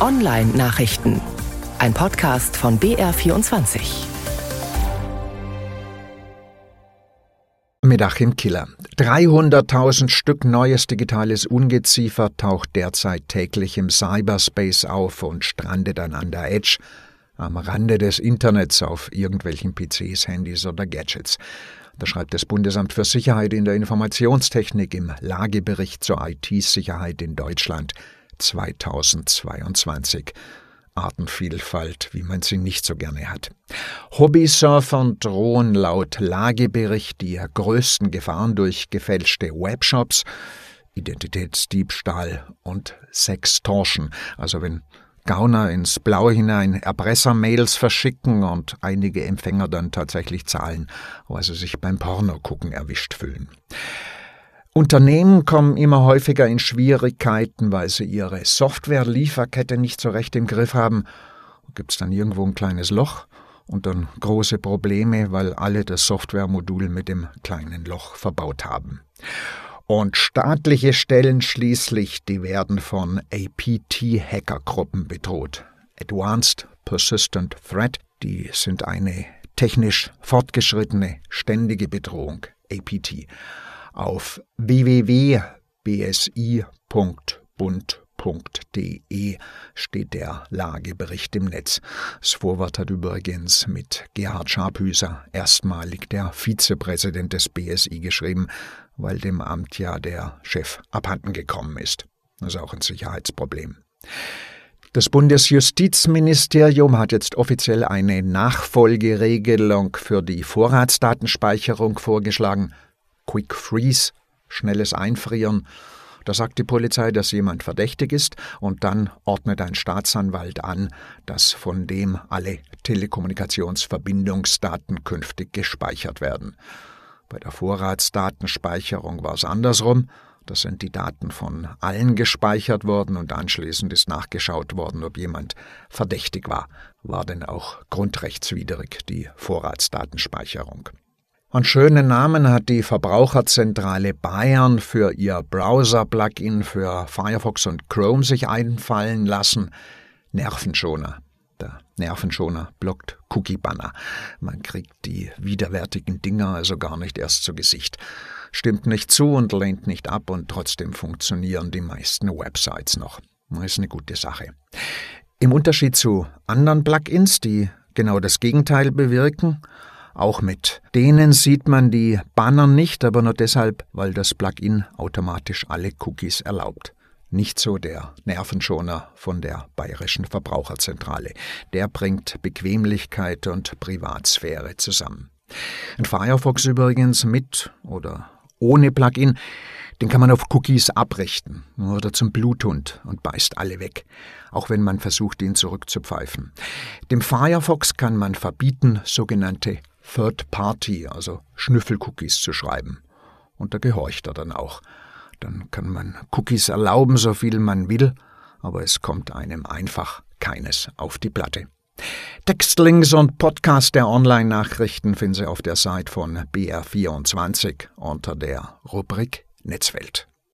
Online-Nachrichten. Ein Podcast von BR24. Mit Achim Killer. 300.000 Stück neues digitales Ungeziefer taucht derzeit täglich im Cyberspace auf und strandet an der Edge am Rande des Internets auf irgendwelchen PCs, Handys oder Gadgets. Das schreibt das Bundesamt für Sicherheit in der Informationstechnik im Lagebericht zur IT-Sicherheit in Deutschland 2022. Artenvielfalt, wie man sie nicht so gerne hat. Hobbysurfern drohen laut Lagebericht die größten Gefahren durch gefälschte Webshops, Identitätsdiebstahl und Sextortion. Also wenn Gauner ins Blaue hinein Erpressermails verschicken und einige Empfänger dann tatsächlich zahlen, weil sie sich beim Pornogucken erwischt fühlen. Unternehmen kommen immer häufiger in Schwierigkeiten, weil sie ihre Software-Lieferkette nicht so recht im Griff haben. Gibt es dann irgendwo ein kleines Loch und dann große Probleme, weil alle das Softwaremodul mit dem kleinen Loch verbaut haben. Und staatliche Stellen schließlich, die werden von APT-Hackergruppen bedroht. Advanced Persistent Threat, die sind eine technisch fortgeschrittene, ständige Bedrohung. APT. Auf www.bsi.bund.de steht der Lagebericht im Netz. Das Vorwort hat übrigens mit Gerhard Scharphüser erstmalig der Vizepräsident des BSI geschrieben weil dem Amt ja der Chef abhanden gekommen ist. Das ist auch ein Sicherheitsproblem. Das Bundesjustizministerium hat jetzt offiziell eine Nachfolgeregelung für die Vorratsdatenspeicherung vorgeschlagen. Quick Freeze, schnelles Einfrieren. Da sagt die Polizei, dass jemand verdächtig ist, und dann ordnet ein Staatsanwalt an, dass von dem alle Telekommunikationsverbindungsdaten künftig gespeichert werden. Bei der Vorratsdatenspeicherung war es andersrum. Da sind die Daten von allen gespeichert worden und anschließend ist nachgeschaut worden, ob jemand verdächtig war. War denn auch grundrechtswidrig die Vorratsdatenspeicherung. Einen schönen Namen hat die Verbraucherzentrale Bayern für ihr Browser-Plugin für Firefox und Chrome sich einfallen lassen. Nervenschoner. Der Nervenschoner blockt Cookie-Banner. Man kriegt die widerwärtigen Dinger also gar nicht erst zu Gesicht. Stimmt nicht zu und lehnt nicht ab und trotzdem funktionieren die meisten Websites noch. Ist eine gute Sache. Im Unterschied zu anderen Plugins, die genau das Gegenteil bewirken, auch mit denen sieht man die Banner nicht, aber nur deshalb, weil das Plugin automatisch alle Cookies erlaubt. Nicht so der Nervenschoner von der Bayerischen Verbraucherzentrale. Der bringt Bequemlichkeit und Privatsphäre zusammen. Ein Firefox übrigens mit oder ohne Plugin, den kann man auf Cookies abrichten oder zum Bluthund und beißt alle weg, auch wenn man versucht, ihn zurückzupfeifen. Dem Firefox kann man verbieten, sogenannte Third Party, also Schnüffelcookies zu schreiben. Und da gehorcht er dann auch. Dann kann man Cookies erlauben, so viel man will, aber es kommt einem einfach keines auf die Platte. Textlinks und Podcast der Online-Nachrichten finden Sie auf der Seite von BR24 unter der Rubrik Netzwelt.